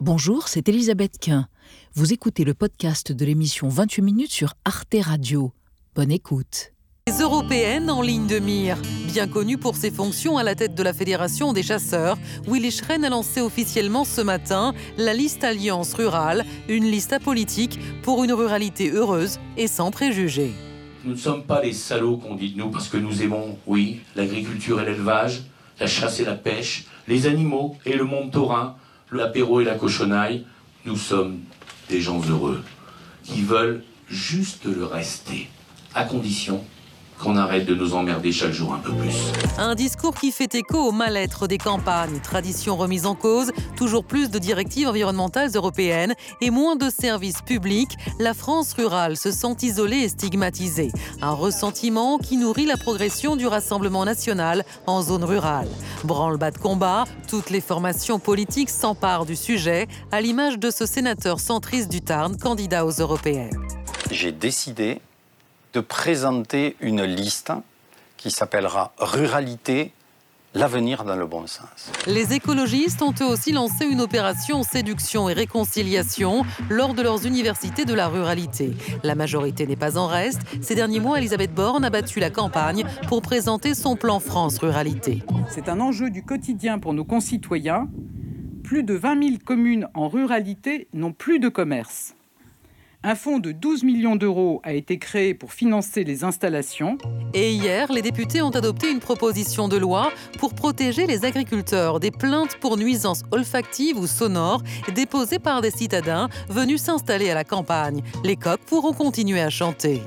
Bonjour, c'est Elisabeth Quint. Vous écoutez le podcast de l'émission 28 minutes sur Arte Radio. Bonne écoute. Les européennes en ligne de mire. Bien connue pour ses fonctions à la tête de la Fédération des chasseurs, Willy Schren a lancé officiellement ce matin la liste Alliance Rurale, une liste apolitique pour une ruralité heureuse et sans préjugés. Nous ne sommes pas les salauds qu'on dit de nous parce que nous aimons, oui, l'agriculture et l'élevage, la chasse et la pêche, les animaux et le monde taurin, l'apéro et la cochonaille. Nous sommes des gens heureux qui veulent juste le rester, à condition qu'on arrête de nous emmerder chaque jour un peu plus. Un discours qui fait écho au mal-être des campagnes, tradition remise en cause, toujours plus de directives environnementales européennes et moins de services publics, la France rurale se sent isolée et stigmatisée. Un ressentiment qui nourrit la progression du Rassemblement national en zone rurale. Branle-bas de combat, toutes les formations politiques s'emparent du sujet, à l'image de ce sénateur centriste du Tarn, candidat aux européennes. J'ai décidé de présenter une liste qui s'appellera Ruralité, l'avenir dans le bon sens. Les écologistes ont eux aussi lancé une opération séduction et réconciliation lors de leurs universités de la ruralité. La majorité n'est pas en reste. Ces derniers mois, Elisabeth Borne a battu la campagne pour présenter son plan France Ruralité. C'est un enjeu du quotidien pour nos concitoyens. Plus de 20 000 communes en ruralité n'ont plus de commerce. Un fonds de 12 millions d'euros a été créé pour financer les installations. Et hier, les députés ont adopté une proposition de loi pour protéger les agriculteurs des plaintes pour nuisances olfactives ou sonores déposées par des citadins venus s'installer à la campagne. Les coqs pourront continuer à chanter.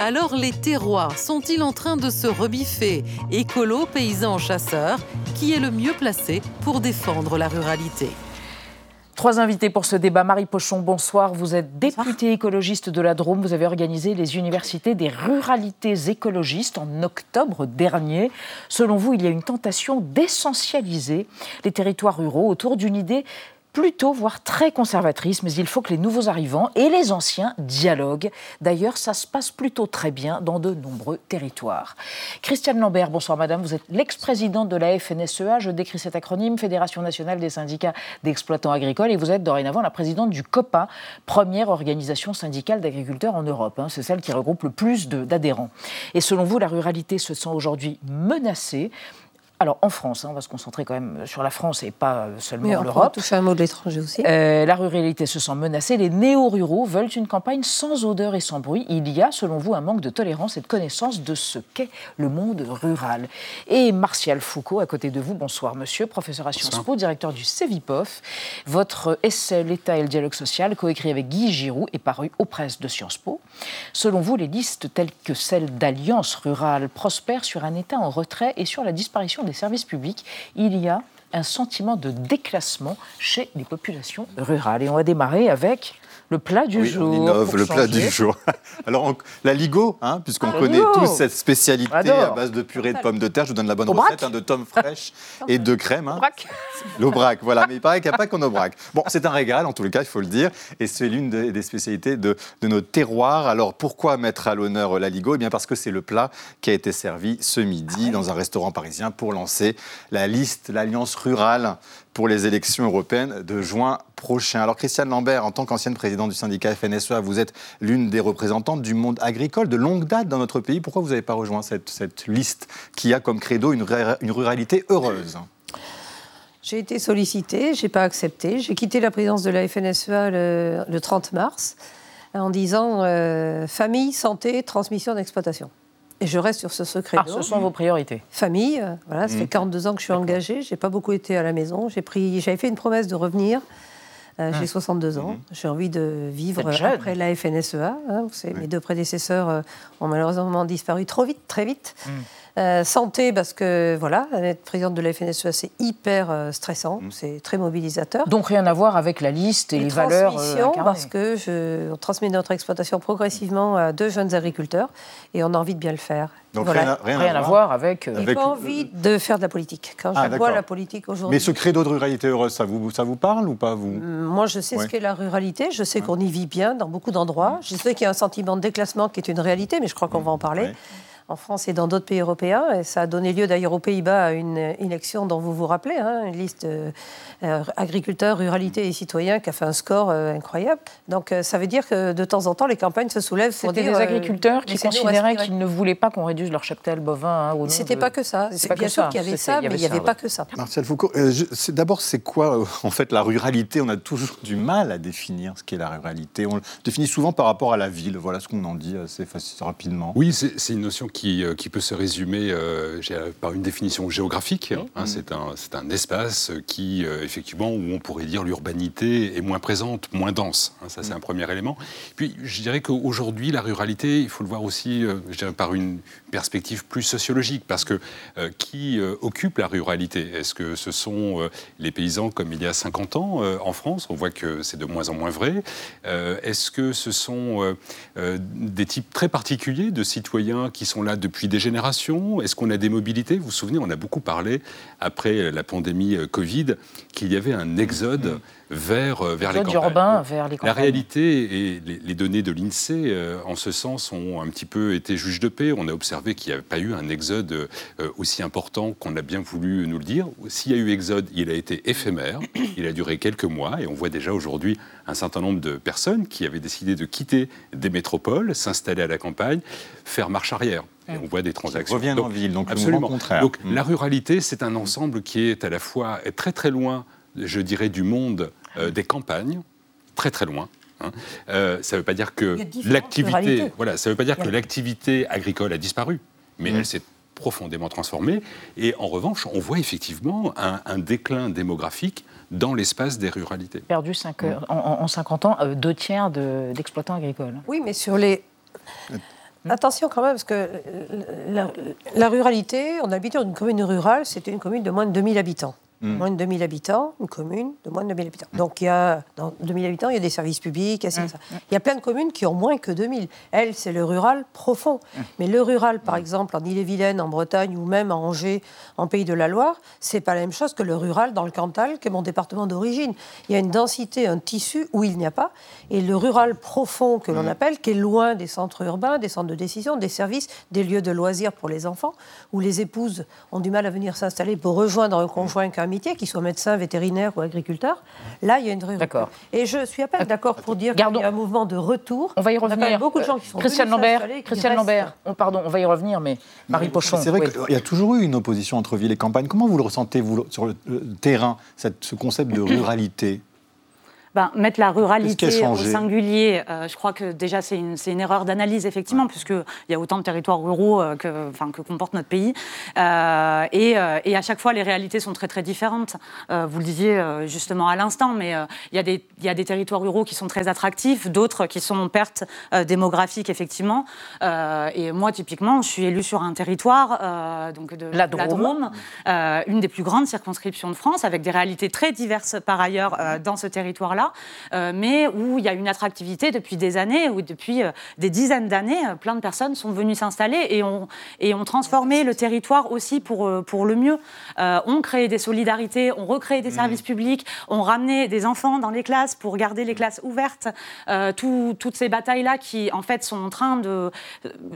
Alors les terroirs sont-ils en train de se rebiffer? Écolo, paysans, chasseurs, qui est le mieux placé pour défendre la ruralité? Trois invités pour ce débat. Marie Pochon, bonsoir. Vous êtes députée écologiste de la Drôme. Vous avez organisé les universités des ruralités écologistes en octobre dernier. Selon vous, il y a une tentation d'essentialiser les territoires ruraux autour d'une idée plutôt, voire très conservatrice, mais il faut que les nouveaux arrivants et les anciens dialoguent. D'ailleurs, ça se passe plutôt très bien dans de nombreux territoires. Christiane Lambert, bonsoir madame, vous êtes l'ex-présidente de la FNSEA, je décris cet acronyme, Fédération nationale des syndicats d'exploitants agricoles, et vous êtes dorénavant la présidente du COPA, première organisation syndicale d'agriculteurs en Europe. Hein. C'est celle qui regroupe le plus d'adhérents. Et selon vous, la ruralité se sent aujourd'hui menacée alors en France, hein, on va se concentrer quand même sur la France et pas seulement l'Europe. toucher un mot de l'étranger aussi. Euh, la ruralité se sent menacée. Les néo-ruraux veulent une campagne sans odeur et sans bruit. Il y a, selon vous, un manque de tolérance et de connaissance de ce qu'est le monde rural. Et Martial Foucault, à côté de vous, bonsoir monsieur, professeur à Sciences Po, directeur du CEVIPOF. Votre essai L'État et le dialogue social, coécrit avec Guy Giroud, est paru aux presses de Sciences Po. Selon vous, les listes telles que celle d'Alliance rurale prospèrent sur un État en retrait et sur la disparition des services publics, il y a un sentiment de déclassement chez les populations rurales. Et on va démarrer avec le plat du jour. On innove, le plat du jour. Alors, la Ligo, hein, puisqu'on connaît tous cette spécialité à base de purée de pommes de terre. Je vous donne la bonne recette hein, de tomes fraîches et de crème. Hein. L'aubrac, voilà. Mais il paraît qu'il n'y a pas qu'en aubrac. Bon, c'est un régal, en tout cas, il faut le dire. Et c'est l'une des, spécialités de, de nos terroirs. Alors, pourquoi mettre à l'honneur la Ligo? Eh bien, parce que c'est le plat qui a été servi ce midi ah dans un restaurant parisien pour lancer la liste, l'Alliance rurale pour les élections européennes de juin prochain. Alors Christiane Lambert, en tant qu'ancienne présidente du syndicat FNSEA, vous êtes l'une des représentantes du monde agricole de longue date dans notre pays. Pourquoi vous n'avez pas rejoint cette, liste qui a comme credo une, ruralité heureuse? J'ai été sollicitée, je n'ai pas accepté. J'ai quitté la présidence de la FNSEA le, 30 mars en disant euh, famille, santé, transmission d'exploitation. Et je reste sur ce secret. Ah, ce sont vos priorités. Famille, euh, voilà, ça fait 42 mmh. ans que je suis engagée. J'ai pas beaucoup été à la maison. J'ai pris, j'avais fait une promesse de revenir. Euh, j'ai 62 mmh. ans. J'ai envie de vivre après la FNSEA. Hein, Mes deux prédécesseurs euh, ont malheureusement disparu trop vite, très vite. Euh, santé, parce que voilà, être présidente de la FNSEA, c'est hyper euh, stressant, mm. c'est très mobilisateur. Donc rien à voir avec la liste et, les valeurs. Euh, parce que je, on transmet notre exploitation progressivement à deux jeunes agriculteurs et on a envie de bien le faire. Donc rien, à, voir avec. Euh... J'ai pas envie de faire de la politique. Quand ah, je vois la politique aujourd'hui. Mais ce credo de ruralité heureuse, ça vous, ça vous parle ou pas vous? Mm, Moi, je sais ce qu'est la ruralité. Je sais qu'on y vit bien dans beaucoup d'endroits. Je sais qu'il y a un sentiment de déclassement qui est une réalité, mais je crois qu'on va en parler en France et dans d'autres pays européens. Et ça a donné lieu d'ailleurs aux Pays-Bas à une élection dont vous vous rappelez, hein, une liste euh, euh, agriculteurs, ruralité et citoyens qui a fait un score euh, incroyable. Donc ça veut dire que de temps en temps, les campagnes se soulèvent pour C'était des agriculteurs qui considéraient qu'ils ne voulaient pas qu'on réduise leur cheptel bovin. Hein, C'était pas que ça. C'est bien sûr qu'il y avait ça, mais il n'y avait pas que ça. Martial Foucault, d'abord, c'est quoi en fait la ruralité? On a toujours du mal à définir ce qu'est la ruralité. On le définit souvent par rapport à la ville. Voilà ce qu'on en dit assez facilement, rapidement. Oui, c'est une notion qui, qui peut se résumer euh, par une définition géographique. Hein, c'est un, un, espace qui, euh, effectivement, où on pourrait dire l'urbanité est moins présente, moins dense. Hein, ça, c'est un premier élément. Puis, je dirais qu'aujourd'hui, la ruralité, il faut le voir aussi euh, je dirais, par une perspective plus sociologique, parce que qui occupe la ruralité? Est-ce que ce sont les paysans comme il y a 50 ans en France? On voit que c'est de moins en moins vrai. Est-ce que ce sont des types très particuliers de citoyens qui sont là depuis des générations? Est-ce qu'on a des mobilités? Vous vous souvenez, on a beaucoup parlé, après la pandémie euh, Covid, qu'il y avait un exode mm. Vers, euh, vers les campagnes. urbain vers les campagnes. La réalité et les, données de l'INSEE, euh, en ce sens, ont un petit peu été juges de paix. On a observé qu'il n'y avait pas eu un exode aussi important qu'on a bien voulu nous le dire. S'il y a eu exode, il a été éphémère, il a duré quelques mois, et on voit déjà aujourd'hui un certain nombre de personnes qui avaient décidé de quitter des métropoles, s'installer à la campagne, faire marche arrière on voit des transactions. Reviennent en ville, donc absolument. contraire. Donc mm. la ruralité, c'est un ensemble qui est à la fois très très loin, je dirais, du monde euh, des campagnes, très très loin. Hein. Euh, ça ne veut pas dire que l'activité, voilà, ça veut pas dire que l'activité agricole a disparu, mais mm. elle s'est profondément transformée. Et en revanche, on voit effectivement un, déclin démographique dans l'espace des ruralités. Perdu cinq, mm. en, 50 ans, euh, deux tiers d'exploitants agricoles. Oui, mais sur les Attention quand même, parce que la, ruralité, on habite dans une commune rurale, c'était une commune de moins de 2000 habitants. Mm. Moins de 2000 habitants, une commune de moins de 2000 habitants. Donc, il y a, dans 2000 habitants, il y a des services publics, il y a, mm. il y a plein de communes qui ont moins que 2000. Elle, c'est le rural profond. Mm. Mais le rural, par exemple, en Ille-et-Vilaine, en Bretagne, ou même à Angers, en Pays de la Loire, c'est pas la même chose que le rural dans le Cantal, qui est mon département d'origine. Il y a une densité, un tissu où il n'y a pas. Et le rural profond, que l'on appelle, qui est loin des centres urbains, des centres de décision, des services, des lieux de loisirs pour les enfants, où les épouses ont du mal à venir s'installer pour rejoindre un conjoint qui qu'ils soient médecins, vétérinaires ou agriculteurs. Là, il y a une vraie D'accord. Et je suis à peine d'accord pour dire qu'il y a un mouvement de retour. On va y revenir. Il y a beaucoup de gens qui sont Christian Lambert, Christian Lambert. On, pardon, on va y revenir, mais Marie Pochon. C'est vrai qu'il y a toujours eu une opposition entre ville et campagne. Comment vous le ressentez, vous, sur le terrain, cette, ce concept de ruralité? Ben, mettre la ruralité au singulier, euh, je crois que déjà c'est une, une, erreur d'analyse, effectivement, puisqu'il y a autant de territoires ruraux euh, que, enfin, que comporte notre pays. Euh, et, et, à chaque fois, les réalités sont très très différentes. vous le disiez justement à l'instant, mais il y, y, a des territoires ruraux qui sont très attractifs, d'autres qui sont en perte démographique, effectivement. et moi, typiquement, je suis élue sur un territoire donc de la Drôme, une des plus grandes circonscriptions de France, avec des réalités très diverses par ailleurs dans ce territoire-là. Euh, mais où il y a une attractivité depuis des années, où depuis euh, des dizaines d'années, euh, plein de personnes sont venues s'installer et ont, et ont transformé le territoire aussi pour, pour le mieux. on créé des solidarités, on recréé des mmh. services publics, on ramené des enfants dans les classes pour garder les classes ouvertes. toutes ces batailles-là qui, en fait, sont en train de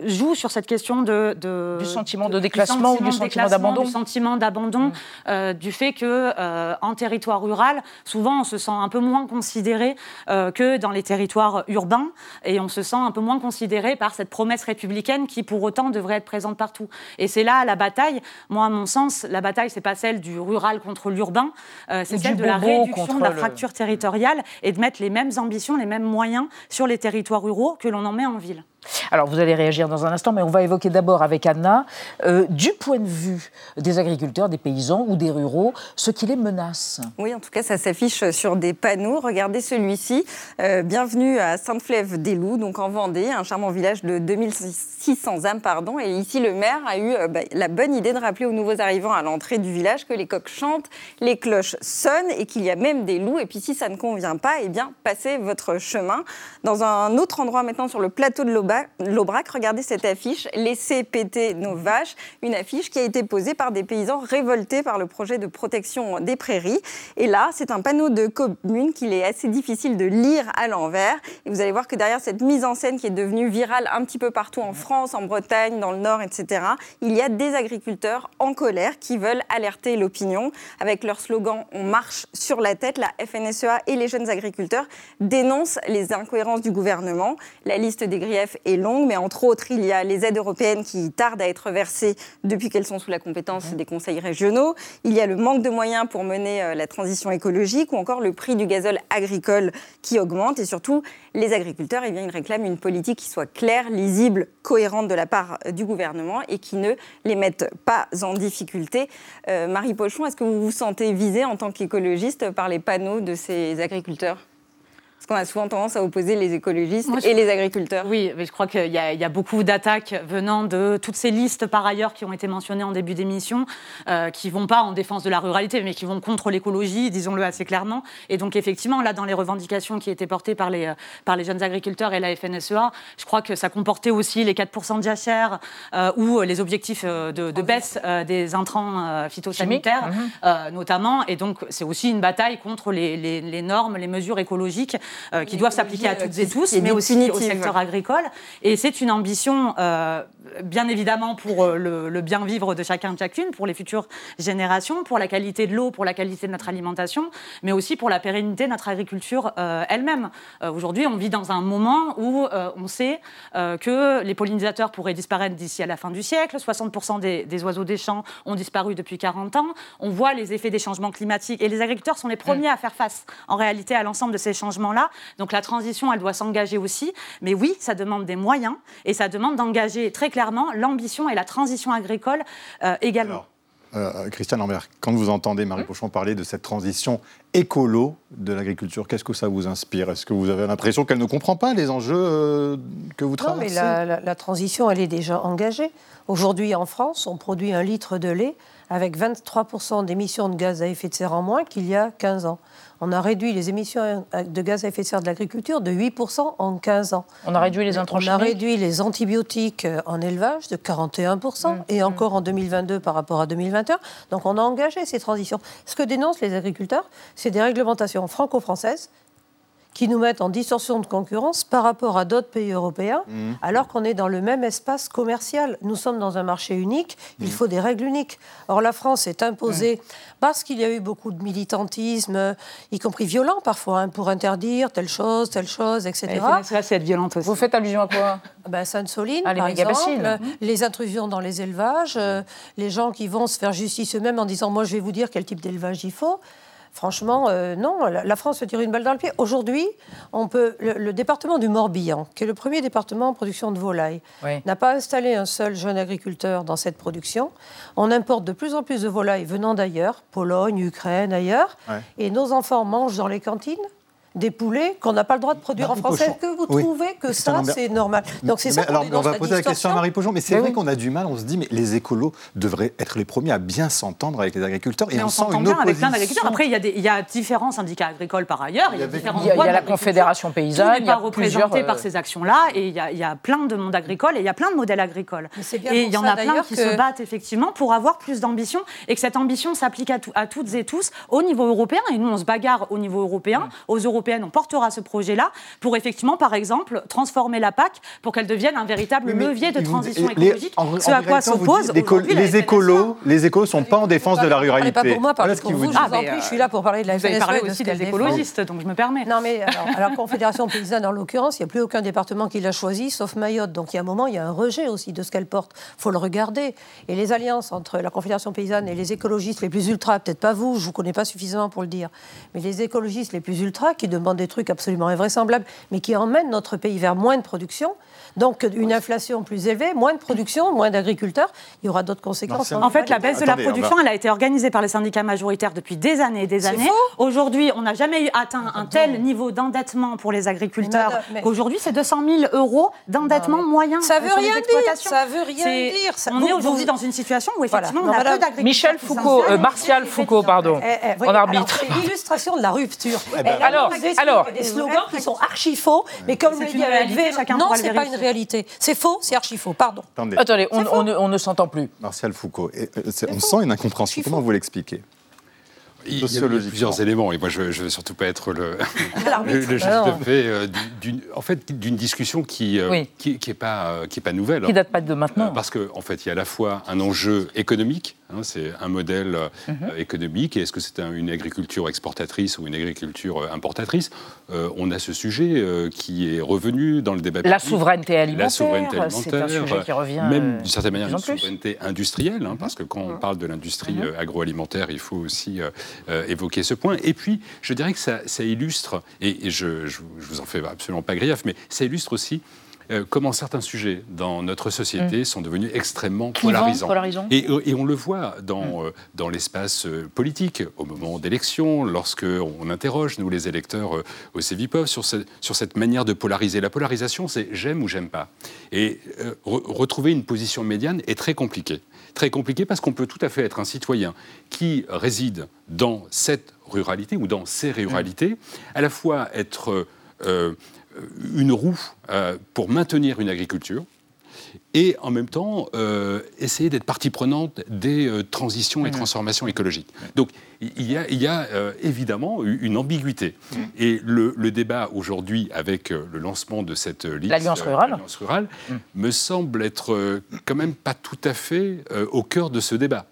jouer sur cette question de, du sentiment de, déclassement ou du sentiment d'abandon. Du sentiment d'abandon, mmh. du fait que en territoire rural, souvent, on se sent un peu moins considéré euh, que dans les territoires urbains et on se sent un peu moins considéré par cette promesse républicaine qui pour autant devrait être présente partout. Et c'est là la bataille. Moi, à mon sens, la bataille, c'est pas celle du rural contre l'urbain, euh, c'est celle de la réduction de la fracture territoriale et de mettre les mêmes ambitions, les mêmes moyens sur les territoires ruraux que l'on en met en ville. Alors, vous allez réagir dans un instant, mais on va évoquer d'abord avec Anna, euh, du point de vue des agriculteurs, des paysans ou des ruraux, ce qui les menace. Oui, en tout cas, ça s'affiche sur des panneaux. Regardez celui-ci. Euh, bienvenue à Sainte-Flève-des-Loups, donc en Vendée, un charmant village de 2600 âmes, pardon. Et ici, le maire a eu euh, bah, la bonne idée de rappeler aux nouveaux arrivants à l'entrée du village que les coqs chantent, les cloches sonnent et qu'il y a même des loups. Et puis, si ça ne convient pas, eh bien, passez votre chemin. Dans un autre endroit maintenant, sur le plateau de l'Aube, l'Aubrac. Regardez cette affiche, laissez péter nos vaches, une affiche qui a été posée par des paysans révoltés par le projet de protection des prairies. Et là, c'est un panneau de commune qu'il est assez difficile de lire à l'envers. Et vous allez voir que derrière cette mise en scène qui est devenue virale un petit peu partout en France, en Bretagne, dans le Nord, etc., il y a des agriculteurs en colère qui veulent alerter l'opinion. Avec leur slogan On marche sur la tête, la FNSEA et les jeunes agriculteurs dénoncent les incohérences du gouvernement. La liste des griefs est longue, mais entre autres, il y a les aides européennes qui tardent à être versées depuis qu'elles sont sous la compétence des conseils régionaux. Il y a le manque de moyens pour mener euh, la transition écologique ou encore le prix du gazole agricole qui augmente. Et surtout, les agriculteurs, eh bien, ils réclament une politique qui soit claire, lisible, cohérente de la part euh, du gouvernement et qui ne les mette pas en difficulté. Euh, Marie Pochon, est-ce que vous vous sentez visée en tant qu'écologiste par les panneaux de ces agriculteurs? Parce qu'on a souvent tendance à opposer les écologistes et les agriculteurs. Oui, mais je crois qu'il y, y, a beaucoup d'attaques venant de toutes ces listes par ailleurs qui ont été mentionnées en début d'émission, euh, qui vont pas en défense de la ruralité, mais qui vont contre l'écologie, disons-le assez clairement. Et donc effectivement, là, dans les revendications qui étaient portées par les, par les jeunes agriculteurs et la FNSEA, je crois que ça comportait aussi les 4% de jachère euh, ou les objectifs euh, de, de baisse euh, des intrants euh, phytosanitaires, mmh. notamment. Et donc c'est aussi une bataille contre les, les, les normes, les mesures écologiques euh, qui doivent s'appliquer à toutes et tous, mais aussi au secteur agricole. Et c'est une ambition, euh, bien évidemment, pour euh, le, le, bien vivre de chacun et chacune, pour les futures générations, pour la qualité de l'eau, pour la qualité de notre alimentation, mais aussi pour la pérennité de notre agriculture euh, elle-même. Euh, Aujourd'hui, on vit dans un moment où euh, on sait que les pollinisateurs pourraient disparaître d'ici à la fin du siècle, 60% des, des, oiseaux des champs ont disparu depuis 40 ans, on voit les effets des changements climatiques, et les agriculteurs sont les premiers à faire face, en réalité, à l'ensemble de ces changements-là. Donc la transition, elle doit s'engager aussi. Mais oui, ça demande des moyens et ça demande d'engager très clairement l'ambition et la transition agricole euh, également. Alors, euh, Christian Lambert, quand vous entendez Marie Pochon parler de cette transition écolo de l'agriculture, qu'est-ce que ça vous inspire? Est-ce que vous avez l'impression qu'elle ne comprend pas les enjeux euh, que vous traversez Non, mais la, la, la transition, elle est déjà engagée. Aujourd'hui, en France, on produit un litre de lait avec 23% d'émissions de gaz à effet de serre en moins qu'il y a 15 ans. On a réduit les émissions de gaz à effet de serre de l'agriculture de 8% en 15 ans. On a réduit les intrants On a réduit les antibiotiques en élevage de 41% mmh. et encore mmh. en 2022 par rapport à 2021. Donc on a engagé ces transitions. Ce que dénoncent les agriculteurs, c'est des réglementations franco-françaises qui nous mettent en distorsion de concurrence par rapport à d'autres pays européens, mmh. alors qu'on est dans le même espace commercial. Nous sommes dans un marché unique, il mmh. faut des règles uniques. Or, la France est imposée mmh. parce qu'il y a eu beaucoup de militantisme, y compris violent parfois, hein, pour interdire telle chose, telle chose, etc. Ça, c'est être violente aussi. Vous faites allusion à quoi? Ben, Sainte-Soline, ah, par exemple, les intrusions dans les élevages, euh, les gens qui vont se faire justice eux-mêmes en disant « moi, je vais vous dire quel type d'élevage il faut ». Franchement, euh, non, la, France se tire une balle dans le pied. Aujourd'hui, on peut, le, le, département du Morbihan, qui est le premier département en production de volailles, oui. n'a pas installé un seul jeune agriculteur dans cette production. On importe de plus en plus de volailles venant d'ailleurs, Pologne, Ukraine, ailleurs, ouais. et nos enfants mangent dans les cantines des poulets qu'on n'a pas le droit de produire Marie en France. Est-ce que vous oui. trouvez que ça, c'est normal Donc c'est ça alors, on va poser la question à Marie Pochon, mais c'est vrai oui. qu'on a du mal, on se dit, mais les écolos devraient être les premiers à bien s'entendre avec les agriculteurs. Et mais on, on s'entend bien avec plein d'agriculteurs. Après, il y, a des, il y, a différents syndicats agricoles par ailleurs. Il y a, il y a, il y a la Confédération paysanne. Tout n'est pas représenté plusieurs... par ces actions-là. Et il y, a, plein de monde agricole et il y a plein de modèles agricoles. Et il y en a plein qui se battent effectivement pour avoir plus d'ambition et que cette ambition s'applique à, toutes et tous au niveau européen. Et nous, on se bagarre au niveau européen. Aux européennes, on portera ce projet-là pour effectivement, par exemple, transformer la PAC pour qu'elle devienne un véritable oui, levier de transition les, écologique, en, ce en à quoi s'oppose les, les écolos. Les écolos sont pas en défense de la ruralité. Pas pour moi, parlez pour vous. Je, ah, vous en prie, je suis là pour parler de la Vous avez parlé aussi des écologistes, donc je me permets. Non, mais alors, alors Confédération paysanne, en l'occurrence, il n'y a plus aucun département qui l'a choisi, sauf Mayotte. Donc il y a un moment, il y a un rejet aussi de ce qu'elle porte. Il faut le regarder. Et les alliances entre la Confédération paysanne et les écologistes les plus ultras, peut-être pas vous, je ne vous connais pas suffisamment pour le dire, mais les écologistes les plus ultras qui demandent des trucs absolument invraisemblables, mais qui emmènent notre pays vers moins de production. Donc une inflation plus élevée, moins de production, moins d'agriculteurs, il y aura d'autres conséquences. En fait, la baisse de la production, elle a été organisée par les syndicats majoritaires depuis des années et des années. Aujourd'hui, on n'a jamais atteint un tel niveau d'endettement pour les agriculteurs. Mais... Aujourd'hui, c'est 200 000 euros d'endettement moyen. Ça veut rien dire. Ça veut rien dire. Ça... On est aujourd'hui dans une situation où effectivement voilà. on a peu d'agriculteurs. Michel Foucault, euh, Martial Foucault, pardon, eh, eh, oui, en arbitre. C'est l'illustration de la rupture. Eh ben, alors, Alors, des slogans qui sont archi faux, mais comme le dit chacun non, c'est pas une réalité. C'est faux, c'est archi faux. Pardon. Attendez, on, ne, s'entend plus. Martial Foucault, on sent une incompréhension. Comment vous l'expliquez il y a plusieurs éléments, et moi je ne veux surtout pas être le, le, juste de fait, euh, d'une, en fait, d'une discussion qui n'est euh, qui, qui pas, euh, qui est pas nouvelle. Qui ne date pas de maintenant. parce qu'en en fait, il y a à la fois un enjeu économique, hein, c'est un modèle mhm. économique, et est-ce que c'est une agriculture exportatrice ou une agriculture importatrice? On a ce sujet qui est revenu dans le débat La souveraineté alimentaire, la souveraineté alimentaire c'est un sujet qui revient même d'une certaine manière une souveraineté industrielle, hein, parce que quand on parle de l'industrie mhm. agroalimentaire, il faut aussi euh, évoquer ce point. Et puis, je dirais que ça, illustre, et, je ne vous en fais absolument pas grief, mais ça illustre aussi euh, comment certains sujets dans notre société mm. sont devenus extrêmement polarisants. Et, on le voit dans, mm. euh, dans l'espace politique, au moment d'élection, lorsque on interroge, nous les électeurs au CEVIPOV, sur, sur cette manière de polariser. La polarisation, c'est j'aime ou j'aime pas. Et retrouver une position médiane est très compliqué très compliqué parce qu'on peut tout à fait être un citoyen qui réside dans cette ruralité ou dans ces ruralités, à la fois être euh, une roue euh, pour maintenir une agriculture, et en même temps euh, essayer d'être partie prenante des euh, transitions et transformations écologiques. Donc il y a, il y a euh, évidemment une ambiguïté. Et le, débat aujourd'hui avec le lancement de cette liste, l'Alliance rurale, rurale me semble être quand même pas tout à fait au cœur de ce débat.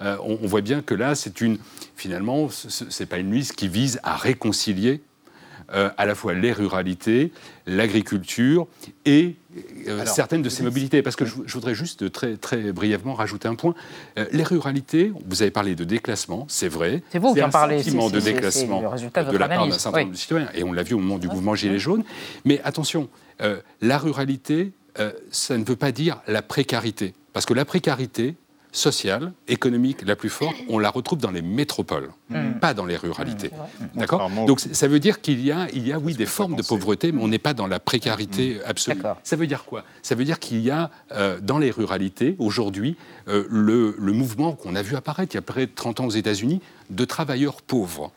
On, on, voit bien que là, c'est une finalement, c'est pas une liste qui vise à réconcilier euh, à la fois les ruralités, l'agriculture et euh, certaines de ces mobilités. Parce que je, voudrais juste très, très brièvement rajouter un point. Euh, les ruralités, vous avez parlé de déclassement, c'est vrai. C'est vous qui en parlez. sentiment de déclassement de, la part d'un certain nombre de citoyens. Et on l'a vu au moment du mouvement Gilets jaunes. Mais attention, la ruralité, ça ne veut pas dire la précarité. Parce que la précarité, sociale, économique la plus forte, on la retrouve dans les métropoles, mm. pas dans les ruralités. Mm. D'accord Donc ça veut dire qu'il y a, il y a oui, des formes de pauvreté, mais on n'est pas dans la précarité mm. absolue. Ça veut dire quoi? Ça veut dire qu'il y a euh, dans les ruralités, aujourd'hui, euh, le, le, mouvement qu'on a vu apparaître il y a près de 30 ans aux États-Unis de travailleurs pauvres.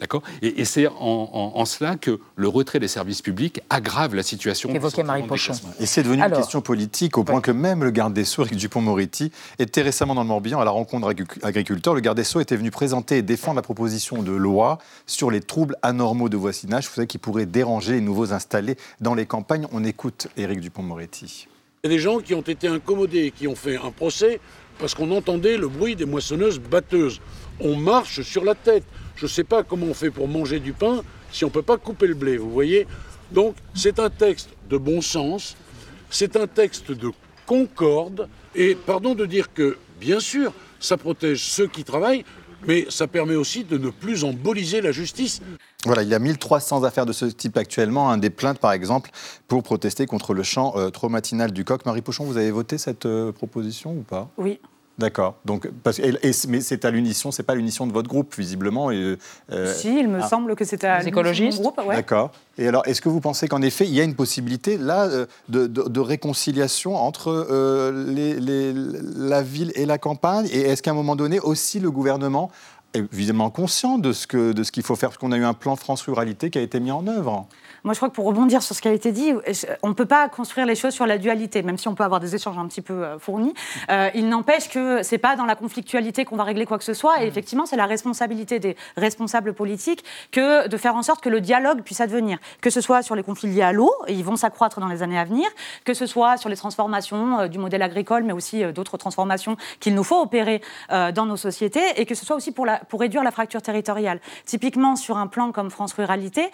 D'accord? Et, c'est en, cela que le retrait des services publics aggrave la situation. Évoquait Marie Pochon. Et c'est devenu une question politique au point que même le garde des Sceaux, Eric Dupont-Moretti, était récemment dans le Morbihan à la rencontre agriculteurs. Le garde des Sceaux était venu présenter et défendre la proposition de loi sur les troubles anormaux de voisinage, vous savez, qui pourraient déranger les nouveaux installés dans les campagnes. On écoute Éric Dupont-Moretti. Il y a des gens qui ont été incommodés, qui ont fait un procès parce qu'on entendait le bruit des moissonneuses batteuses. On marche sur la tête. Je ne sais pas comment on fait pour manger du pain si on ne peut pas couper le blé, vous voyez Donc c'est un texte de bon sens, c'est un texte de concorde, et pardon de dire que, bien sûr, ça protège ceux qui travaillent, mais ça permet aussi de ne plus emboliser la justice. Voilà, il y a 1300 affaires de ce type actuellement, un des plaintes par exemple, pour protester contre le chant euh, trop matinal du coq. Marie Pochon, vous avez voté cette euh, proposition ou pas? Oui. D'accord. Donc, parce, mais c'est à l'unisson, c'est pas l'unisson de votre groupe, visiblement. Et, euh, si, il me ah. semble que c'était à l'unisson de groupe. Ouais. D'accord. Et alors, est-ce que vous pensez qu'en effet, il y a une possibilité là euh, de, de, réconciliation entre euh, les, les, la ville et la campagne? Et est-ce qu'à un moment donné aussi le gouvernement évidemment conscient de ce qu'il ce qu'il faut faire Parce qu'on a eu un plan France Ruralité qui a été mis en œuvre. Moi, je crois que pour rebondir sur ce qui a été dit, on ne peut pas construire les choses sur la dualité, même si on peut avoir des échanges un petit peu euh, fournis. Euh, il n'empêche que ce n'est pas dans la conflictualité qu'on va régler quoi que ce soit. Et mm. effectivement, c'est la responsabilité des responsables politiques que de faire en sorte que le dialogue puisse advenir. Que ce soit sur les conflits liés à l'eau, et ils vont s'accroître dans les années à venir, que ce soit sur les transformations euh, du modèle agricole, mais aussi d'autres transformations qu'il nous faut opérer dans nos sociétés, et que ce soit aussi pour, la, pour réduire la fracture territoriale. Typiquement, sur un plan comme France Ruralité,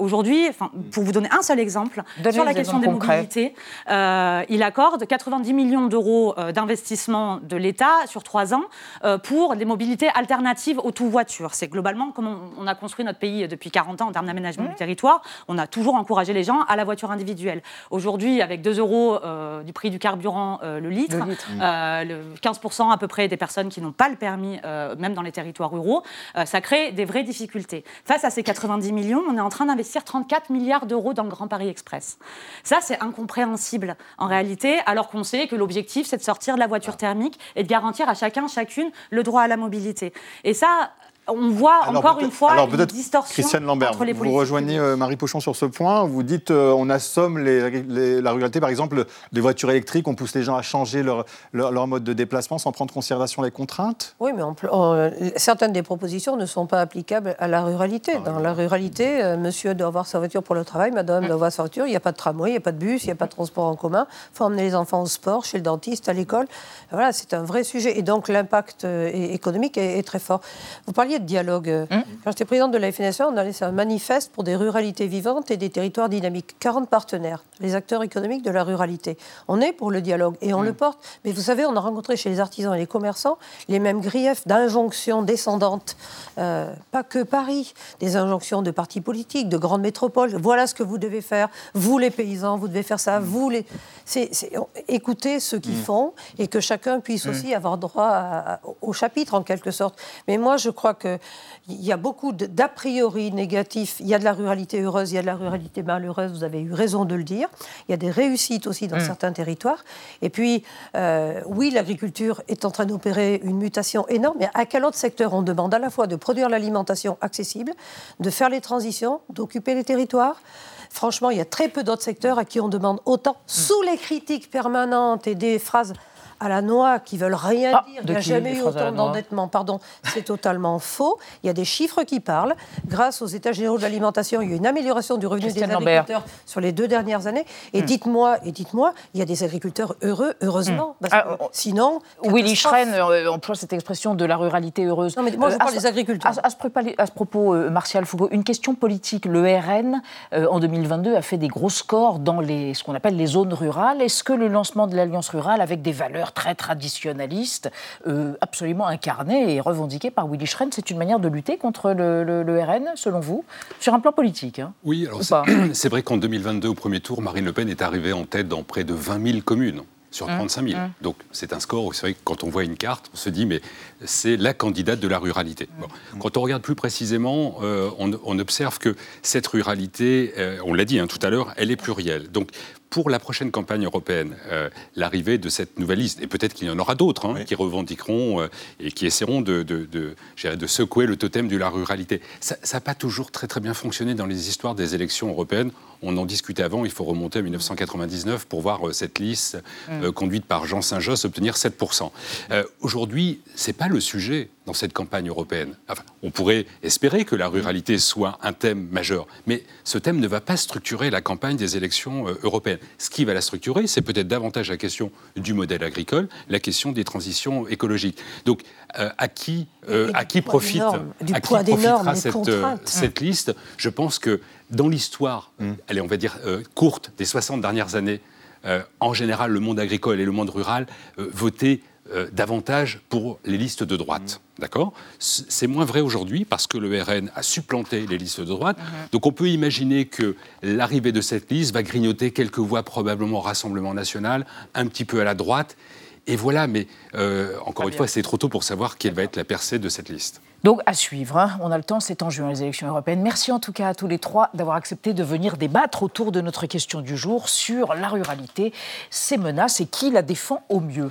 aujourd'hui, pour vous donner un seul exemple, sur la question des mobilités, euh, il accorde 90 millions d'euros euh, d'investissement de l'État sur trois ans euh, pour des mobilités alternatives aux tout-voitures. C'est globalement comme on, a construit notre pays depuis 40 ans en termes d'aménagement du territoire. On a toujours encouragé les gens à la voiture individuelle. Aujourd'hui, avec 2 euros du prix du carburant le litre, le 15% à peu près des personnes qui n'ont pas le permis, même dans les territoires ruraux, ça crée des vraies difficultés. Face à ces 90 millions, on est en train d'investir 34 4 milliards d'euros dans le Grand Paris Express. Ça, c'est incompréhensible en réalité, alors qu'on sait que l'objectif, c'est de sortir de la voiture thermique et de garantir à chacun, chacune, le droit à la mobilité. Et ça, on voit encore une fois alors, une distorsion Christiane Lambert, entre les Vous rejoignez euh, Marie Pochon sur ce point. Vous dites euh, on assomme la ruralité, par exemple, des voitures électriques, on pousse les gens à changer leur, leur, mode de déplacement sans prendre en considération les contraintes? Oui, mais certaines des propositions ne sont pas applicables à la ruralité. Dans la ruralité, euh, monsieur doit avoir sa voiture pour le travail, madame doit avoir sa voiture, il n'y a pas de tramway, il n'y a pas de bus, il n'y a pas de transport en commun. Il faut emmener les enfants au sport, chez le dentiste, à l'école. Voilà, c'est un vrai sujet. Et donc l'impact économique est, est, très fort. Vous parliez de dialogue. Hum. Quand j'étais présidente de la FNSA, on a laissé un manifeste pour des ruralités vivantes et des territoires dynamiques. 40 partenaires, les acteurs économiques de la ruralité. On est pour le dialogue et on hum. le porte. Mais vous savez, on a rencontré chez les artisans et les commerçants les mêmes griefs d'injonctions descendantes. Euh, pas que Paris, des injonctions de partis politiques, de grandes métropoles. Voilà ce que vous devez faire. Vous, les paysans, vous devez faire ça. Hum. Vous, les. C'est, écoutez ce qu'ils font et que chacun puisse aussi avoir droit au chapitre, en quelque sorte. Mais moi, je crois qu'il y a beaucoup d'a priori négatifs. Il y a de la ruralité heureuse, il y a de la ruralité malheureuse, vous avez eu raison de le dire. Il y a des réussites aussi dans mm. certains territoires. Et puis, euh, oui, l'agriculture est en train d'opérer une mutation énorme, mais à quel autre secteur on demande à la fois de produire l'alimentation accessible, de faire les transitions, d'occuper les territoires Franchement, il y a très peu d'autres secteurs à qui on demande autant, sous les critiques permanentes et des phrases à la noix qui veulent rien ah, dire. Il n'y a jamais eu autant d'endettement. Pardon, c'est totalement faux. Il y a des chiffres qui parlent. Grâce aux États généraux de l'alimentation, il y a eu une amélioration du revenu des agriculteurs sur les deux dernières années. Et hmm. dites-moi, et dites-moi, il y a des agriculteurs heureux, heureusement. Hmm. Ah, sinon, Willy Schren euh, emploie cette expression de la ruralité heureuse. Non, mais moi, je euh, parle des agriculteurs. À, ce, propos, euh, Martial Foucault, une question politique. Le RN, en 2022, a fait des gros scores dans les, ce qu'on appelle les zones rurales. Est-ce que le lancement de l'Alliance rurale, avec des valeurs très traditionnaliste, euh, absolument incarné et revendiqué par Willy Schren. C'est une manière de lutter contre le, RN, selon vous, sur un plan politique hein, Oui, alors c'est vrai qu'en 2022, au premier tour, Marine Le Pen est arrivée en tête dans près de 20 000 communes sur 35 mmh, 000. Mmh. Donc c'est un score, c'est vrai que quand on voit une carte, on se dit, mais c'est la candidate de la ruralité. Mmh. Quand on regarde plus précisément, euh, on, observe que cette ruralité, euh, on l'a dit hein, tout à l'heure, elle est plurielle. Donc pour la prochaine campagne européenne, euh, l'arrivée de cette nouvelle liste, et peut-être qu'il y en aura d'autres hein, qui revendiqueront et qui essaieront de, de, de, secouer le totem de la ruralité. Ça n'a pas toujours très très bien fonctionné dans les histoires des élections européennes. On en discutait avant, il faut remonter à 1999 pour voir cette liste conduite par Jean Saint-Josse obtenir 7%. Aujourd'hui, ce n'est pas le sujet dans cette campagne européenne. Enfin, on pourrait espérer que la ruralité soit un thème majeur, mais ce thème ne va pas structurer la campagne des élections euh, européennes. Ce qui va la structurer, c'est peut-être davantage la question du modèle agricole, la question des transitions écologiques. Donc, euh, à qui, euh, à qui profite, à qui profitera cette, cette, liste Je pense que dans l'histoire, mm. allez, on va dire courte des 60 dernières années, en général, le monde agricole et le monde rural votaient euh, davantage pour les listes de droite. Mmh. D'accord? C'est moins vrai aujourd'hui parce que le RN a supplanté les listes de droite. Mmh. Donc on peut imaginer que l'arrivée de cette liste va grignoter quelques voix probablement au Rassemblement national, un petit peu à la droite. Et voilà, mais euh, encore une fois, c'est trop tôt pour savoir quelle va être la percée de cette liste. Donc à suivre, hein. on a le temps, c'est en juin les élections européennes. Merci en tout cas à tous les trois d'avoir accepté de venir débattre autour de notre question du jour sur la ruralité, ses menaces et qui la défend au mieux.